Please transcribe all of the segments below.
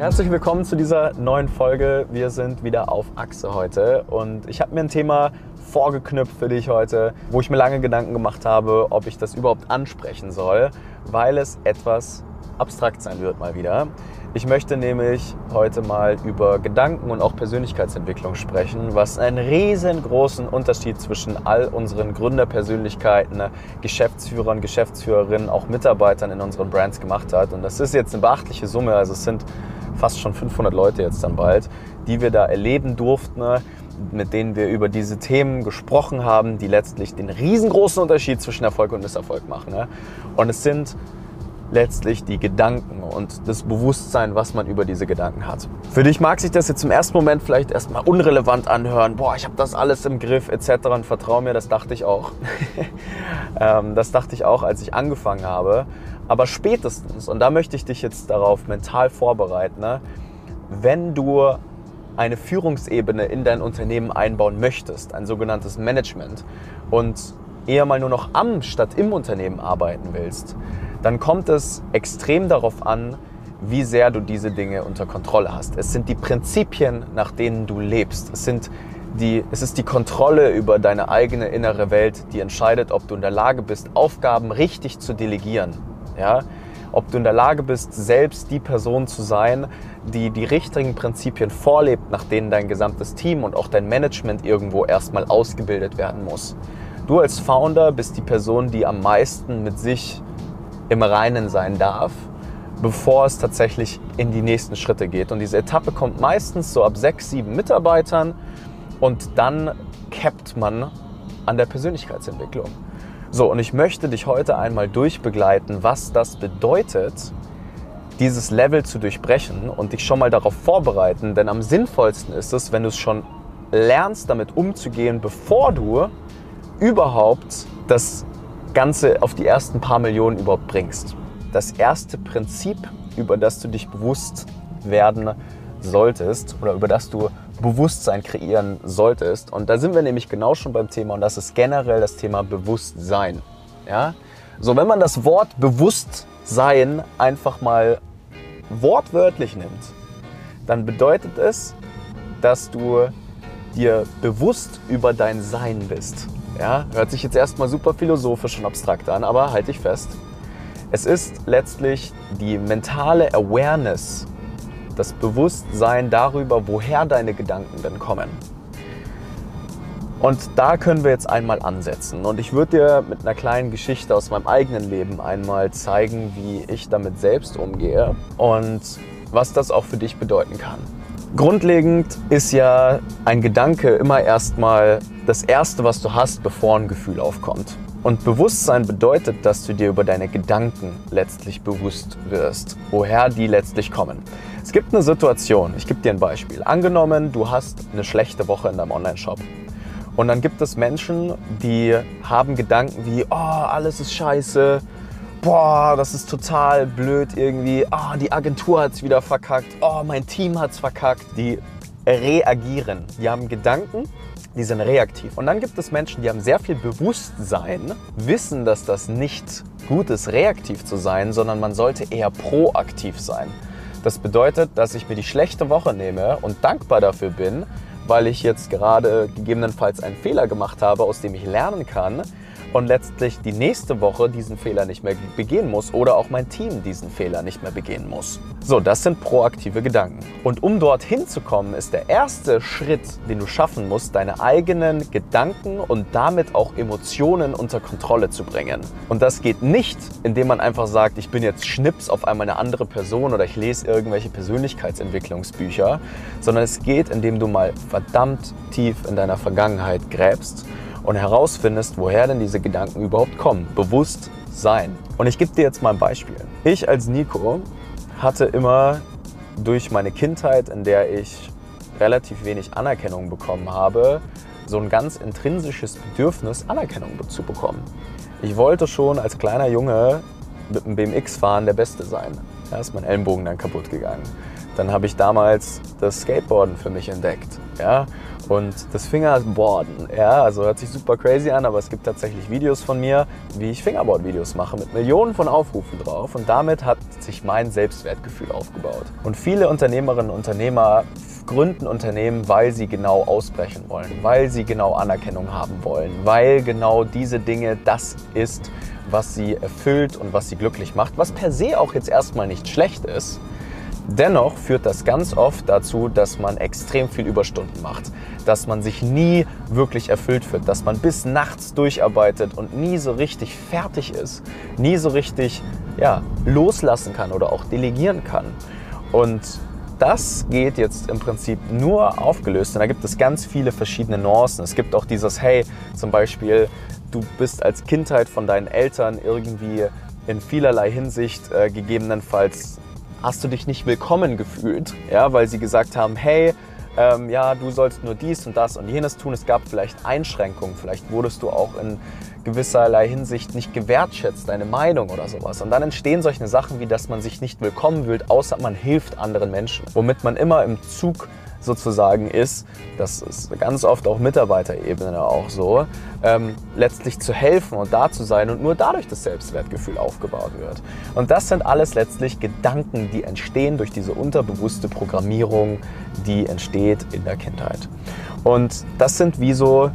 Herzlich willkommen zu dieser neuen Folge. Wir sind wieder auf Achse heute und ich habe mir ein Thema vorgeknüpft für dich heute, wo ich mir lange Gedanken gemacht habe, ob ich das überhaupt ansprechen soll, weil es etwas abstrakt sein wird mal wieder. Ich möchte nämlich heute mal über Gedanken und auch Persönlichkeitsentwicklung sprechen, was einen riesengroßen Unterschied zwischen all unseren Gründerpersönlichkeiten, Geschäftsführern, Geschäftsführerinnen, auch Mitarbeitern in unseren Brands gemacht hat. Und das ist jetzt eine beachtliche Summe, also es sind fast schon 500 Leute jetzt dann bald, die wir da erleben durften, mit denen wir über diese Themen gesprochen haben, die letztlich den riesengroßen Unterschied zwischen Erfolg und Misserfolg machen. Und es sind letztlich die Gedanken und das Bewusstsein, was man über diese Gedanken hat. Für dich mag sich das jetzt im ersten Moment vielleicht erstmal unrelevant anhören. Boah, ich habe das alles im Griff etc. Und vertrau mir, das dachte ich auch. Ähm, das dachte ich auch, als ich angefangen habe. Aber spätestens, und da möchte ich dich jetzt darauf mental vorbereiten, ne, wenn du eine Führungsebene in dein Unternehmen einbauen möchtest, ein sogenanntes Management, und eher mal nur noch am statt im Unternehmen arbeiten willst, dann kommt es extrem darauf an, wie sehr du diese Dinge unter Kontrolle hast. Es sind die Prinzipien, nach denen du lebst. Es, sind die, es ist die Kontrolle über deine eigene innere Welt, die entscheidet, ob du in der Lage bist, Aufgaben richtig zu delegieren. Ja? Ob du in der Lage bist, selbst die Person zu sein, die die richtigen Prinzipien vorlebt, nach denen dein gesamtes Team und auch dein Management irgendwo erstmal ausgebildet werden muss. Du als Founder bist die Person, die am meisten mit sich im Reinen sein darf, bevor es tatsächlich in die nächsten Schritte geht. Und diese Etappe kommt meistens so ab sechs, sieben Mitarbeitern und dann cappt man an der Persönlichkeitsentwicklung. So, und ich möchte dich heute einmal durchbegleiten, was das bedeutet, dieses Level zu durchbrechen und dich schon mal darauf vorbereiten, denn am sinnvollsten ist es, wenn du es schon lernst, damit umzugehen, bevor du überhaupt das Ganze auf die ersten paar Millionen überhaupt bringst. Das erste Prinzip, über das du dich bewusst werden solltest oder über das du Bewusstsein kreieren solltest. Und da sind wir nämlich genau schon beim Thema und das ist generell das Thema Bewusstsein. Ja? So, wenn man das Wort Bewusstsein einfach mal wortwörtlich nimmt, dann bedeutet es, dass du dir bewusst über dein Sein bist. Ja, hört sich jetzt erstmal super philosophisch und abstrakt an, aber halte ich fest. Es ist letztlich die mentale Awareness, das Bewusstsein darüber, woher deine Gedanken denn kommen. Und da können wir jetzt einmal ansetzen. Und ich würde dir mit einer kleinen Geschichte aus meinem eigenen Leben einmal zeigen, wie ich damit selbst umgehe und was das auch für dich bedeuten kann. Grundlegend ist ja ein Gedanke immer erstmal das Erste, was du hast, bevor ein Gefühl aufkommt. Und Bewusstsein bedeutet, dass du dir über deine Gedanken letztlich bewusst wirst, woher die letztlich kommen. Es gibt eine Situation, ich gebe dir ein Beispiel. Angenommen, du hast eine schlechte Woche in deinem Online-Shop. Und dann gibt es Menschen, die haben Gedanken wie, oh, alles ist scheiße, boah, das ist total blöd irgendwie, oh, die Agentur hat es wieder verkackt, oh, mein Team hat es verkackt. Die reagieren, die haben Gedanken, die sind reaktiv. Und dann gibt es Menschen, die haben sehr viel Bewusstsein, wissen, dass das nicht gut ist, reaktiv zu sein, sondern man sollte eher proaktiv sein. Das bedeutet, dass ich mir die schlechte Woche nehme und dankbar dafür bin, weil ich jetzt gerade gegebenenfalls einen Fehler gemacht habe, aus dem ich lernen kann und letztlich die nächste Woche diesen Fehler nicht mehr begehen muss oder auch mein Team diesen Fehler nicht mehr begehen muss. So, das sind proaktive Gedanken. Und um dorthin zu kommen, ist der erste Schritt, den du schaffen musst, deine eigenen Gedanken und damit auch Emotionen unter Kontrolle zu bringen. Und das geht nicht, indem man einfach sagt, ich bin jetzt schnips auf einmal eine andere Person oder ich lese irgendwelche Persönlichkeitsentwicklungsbücher, sondern es geht, indem du mal verdammt tief in deiner Vergangenheit gräbst und herausfindest, woher denn diese Gedanken überhaupt kommen. Bewusst sein. Und ich gebe dir jetzt mal ein Beispiel. Ich als Nico hatte immer durch meine Kindheit, in der ich relativ wenig Anerkennung bekommen habe, so ein ganz intrinsisches Bedürfnis, Anerkennung zu bekommen. Ich wollte schon als kleiner Junge mit dem BMX fahren der Beste sein. Da ist mein Ellenbogen dann kaputt gegangen. Dann habe ich damals das Skateboarden für mich entdeckt. Ja? Und das Fingerboarden, ja, also hört sich super crazy an, aber es gibt tatsächlich Videos von mir, wie ich Fingerboard-Videos mache mit Millionen von Aufrufen drauf. Und damit hat sich mein Selbstwertgefühl aufgebaut. Und viele Unternehmerinnen und Unternehmer gründen Unternehmen, weil sie genau ausbrechen wollen, weil sie genau Anerkennung haben wollen, weil genau diese Dinge das ist, was sie erfüllt und was sie glücklich macht, was per se auch jetzt erstmal nicht schlecht ist. Dennoch führt das ganz oft dazu, dass man extrem viel Überstunden macht, dass man sich nie wirklich erfüllt fühlt, dass man bis nachts durcharbeitet und nie so richtig fertig ist, nie so richtig ja, loslassen kann oder auch delegieren kann. Und das geht jetzt im Prinzip nur aufgelöst und da gibt es ganz viele verschiedene Nuancen. Es gibt auch dieses, hey, zum Beispiel, du bist als Kindheit von deinen Eltern irgendwie in vielerlei Hinsicht äh, gegebenenfalls hast du dich nicht willkommen gefühlt, ja, weil sie gesagt haben, hey, ähm, ja, du sollst nur dies und das und jenes tun. Es gab vielleicht Einschränkungen, vielleicht wurdest du auch in gewisserlei Hinsicht nicht gewertschätzt, deine Meinung oder sowas. Und dann entstehen solche Sachen wie, dass man sich nicht willkommen fühlt, außer man hilft anderen Menschen, womit man immer im Zug sozusagen ist, das ist ganz oft auf Mitarbeiterebene auch so, ähm, letztlich zu helfen und da zu sein und nur dadurch das Selbstwertgefühl aufgebaut wird. Und das sind alles letztlich Gedanken, die entstehen durch diese unterbewusste Programmierung, die entsteht in der Kindheit. Und das sind wie so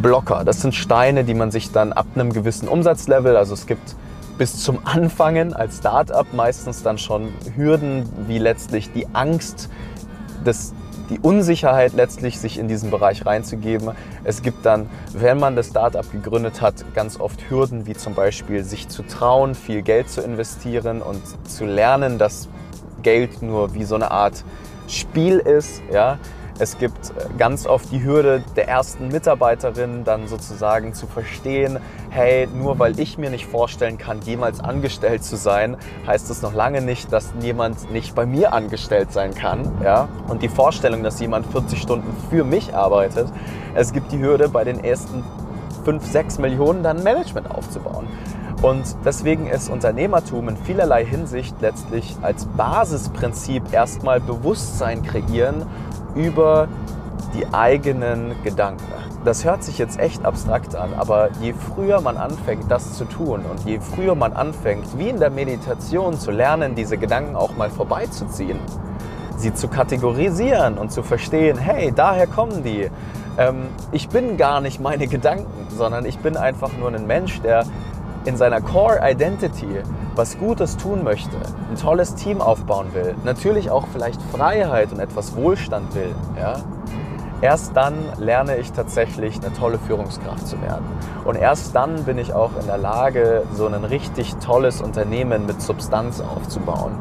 Blocker, das sind Steine, die man sich dann ab einem gewissen Umsatzlevel, also es gibt bis zum Anfangen als Startup meistens dann schon Hürden wie letztlich die Angst des die Unsicherheit letztlich, sich in diesen Bereich reinzugeben. Es gibt dann, wenn man das Startup gegründet hat, ganz oft Hürden, wie zum Beispiel sich zu trauen, viel Geld zu investieren und zu lernen, dass Geld nur wie so eine Art Spiel ist. Ja? Es gibt äh, ganz oft die Hürde der ersten Mitarbeiterin, dann sozusagen zu verstehen, hey, nur weil ich mir nicht vorstellen kann, jemals angestellt zu sein, heißt das noch lange nicht, dass jemand nicht bei mir angestellt sein kann. Ja? Und die Vorstellung, dass jemand 40 Stunden für mich arbeitet, es gibt die Hürde, bei den ersten 5, 6 Millionen dann Management aufzubauen. Und deswegen ist Unternehmertum in vielerlei Hinsicht letztlich als Basisprinzip erstmal Bewusstsein kreieren über die eigenen Gedanken. Das hört sich jetzt echt abstrakt an, aber je früher man anfängt, das zu tun und je früher man anfängt, wie in der Meditation zu lernen, diese Gedanken auch mal vorbeizuziehen, sie zu kategorisieren und zu verstehen, hey, daher kommen die. Ähm, ich bin gar nicht meine Gedanken, sondern ich bin einfach nur ein Mensch, der in seiner Core Identity was Gutes tun möchte, ein tolles Team aufbauen will, natürlich auch vielleicht Freiheit und etwas Wohlstand will, ja, erst dann lerne ich tatsächlich eine tolle Führungskraft zu werden. Und erst dann bin ich auch in der Lage, so ein richtig tolles Unternehmen mit Substanz aufzubauen.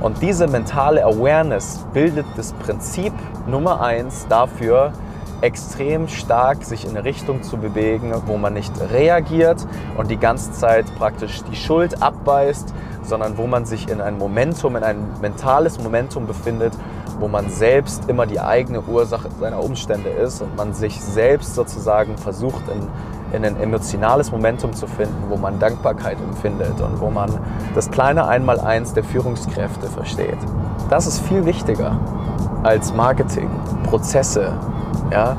Und diese mentale Awareness bildet das Prinzip Nummer eins dafür, extrem stark sich in eine Richtung zu bewegen, wo man nicht reagiert und die ganze Zeit praktisch die Schuld abbeißt, sondern wo man sich in ein Momentum, in ein mentales Momentum befindet, wo man selbst immer die eigene Ursache seiner Umstände ist und man sich selbst sozusagen versucht in, in ein emotionales Momentum zu finden, wo man Dankbarkeit empfindet und wo man das kleine Einmaleins der Führungskräfte versteht. Das ist viel wichtiger als Marketing, Prozesse, ja?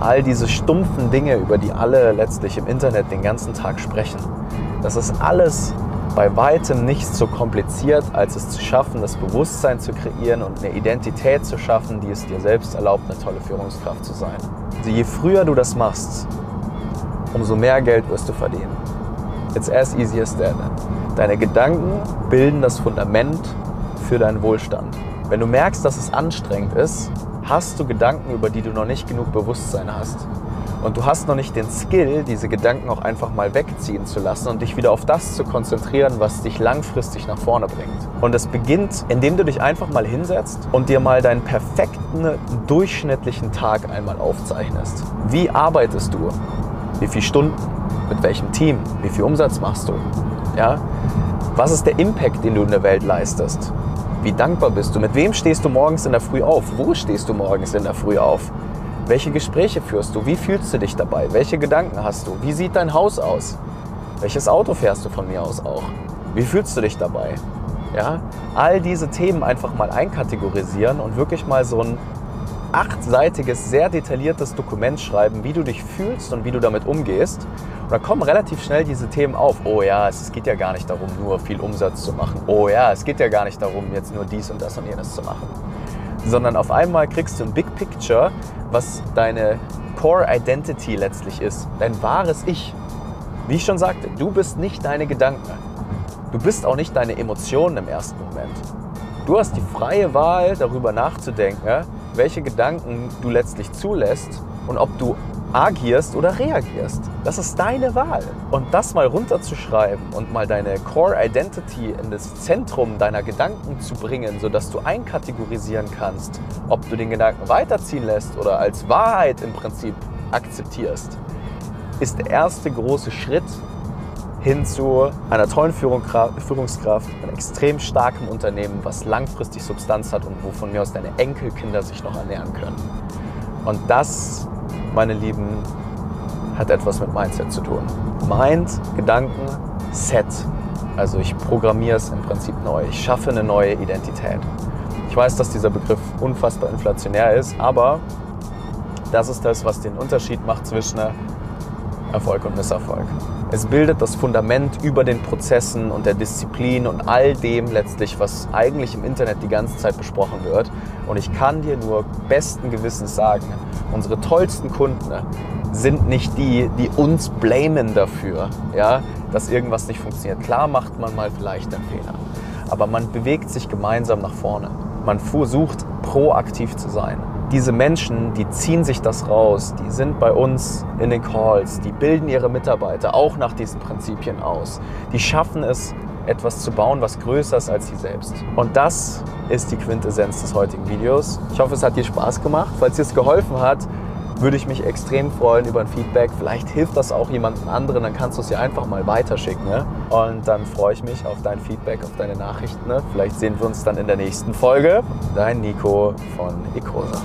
All diese stumpfen Dinge, über die alle letztlich im Internet den ganzen Tag sprechen. Das ist alles bei weitem nicht so kompliziert, als es zu schaffen, das Bewusstsein zu kreieren und eine Identität zu schaffen, die es dir selbst erlaubt, eine tolle Führungskraft zu sein. Also je früher du das machst, umso mehr Geld wirst du verdienen. It's as easy as that. Deine Gedanken bilden das Fundament für deinen Wohlstand. Wenn du merkst, dass es anstrengend ist, hast du Gedanken, über die du noch nicht genug Bewusstsein hast. Und du hast noch nicht den Skill, diese Gedanken auch einfach mal wegziehen zu lassen und dich wieder auf das zu konzentrieren, was dich langfristig nach vorne bringt. Und es beginnt, indem du dich einfach mal hinsetzt und dir mal deinen perfekten, durchschnittlichen Tag einmal aufzeichnest. Wie arbeitest du? Wie viele Stunden? Mit welchem Team? Wie viel Umsatz machst du? Ja? Was ist der Impact, den du in der Welt leistest? Wie dankbar bist du? Mit wem stehst du morgens in der Früh auf? Wo stehst du morgens in der Früh auf? Welche Gespräche führst du? Wie fühlst du dich dabei? Welche Gedanken hast du? Wie sieht dein Haus aus? Welches Auto fährst du von mir aus auch? Wie fühlst du dich dabei? Ja? All diese Themen einfach mal einkategorisieren und wirklich mal so ein achtseitiges, sehr detailliertes Dokument schreiben, wie du dich fühlst und wie du damit umgehst. Und da kommen relativ schnell diese Themen auf. Oh ja, es geht ja gar nicht darum, nur viel Umsatz zu machen. Oh ja, es geht ja gar nicht darum, jetzt nur dies und das und jenes zu machen. Sondern auf einmal kriegst du ein Big Picture, was deine Core Identity letztlich ist. Dein wahres Ich. Wie ich schon sagte, du bist nicht deine Gedanken. Du bist auch nicht deine Emotionen im ersten Moment. Du hast die freie Wahl, darüber nachzudenken, welche Gedanken du letztlich zulässt und ob du agierst oder reagierst. Das ist deine Wahl. Und das mal runterzuschreiben und mal deine Core Identity in das Zentrum deiner Gedanken zu bringen, sodass du einkategorisieren kannst, ob du den Gedanken weiterziehen lässt oder als Wahrheit im Prinzip akzeptierst, ist der erste große Schritt hin zu einer tollen Führungskraft, einem extrem starken Unternehmen, was langfristig Substanz hat und wovon mir aus deine Enkelkinder sich noch ernähren können. Und das, meine Lieben, hat etwas mit Mindset zu tun. Mind, Gedanken, Set. Also ich programmiere es im Prinzip neu. Ich schaffe eine neue Identität. Ich weiß, dass dieser Begriff unfassbar inflationär ist, aber das ist das, was den Unterschied macht zwischen Erfolg und Misserfolg. Es bildet das Fundament über den Prozessen und der Disziplin und all dem letztlich, was eigentlich im Internet die ganze Zeit besprochen wird. Und ich kann dir nur besten Gewissens sagen, unsere tollsten Kunden sind nicht die, die uns blamen dafür, ja, dass irgendwas nicht funktioniert. Klar macht man mal vielleicht einen Fehler, aber man bewegt sich gemeinsam nach vorne. Man versucht proaktiv zu sein diese Menschen, die ziehen sich das raus, die sind bei uns in den Calls, die bilden ihre Mitarbeiter auch nach diesen Prinzipien aus. Die schaffen es, etwas zu bauen, was größer ist als sie selbst. Und das ist die Quintessenz des heutigen Videos. Ich hoffe, es hat dir Spaß gemacht. Falls dir es geholfen hat, würde ich mich extrem freuen über ein Feedback. Vielleicht hilft das auch jemandem anderen, dann kannst du es ja einfach mal weiterschicken. Ne? Und dann freue ich mich auf dein Feedback, auf deine Nachrichten. Ne? Vielleicht sehen wir uns dann in der nächsten Folge. Dein Nico von Ecosa.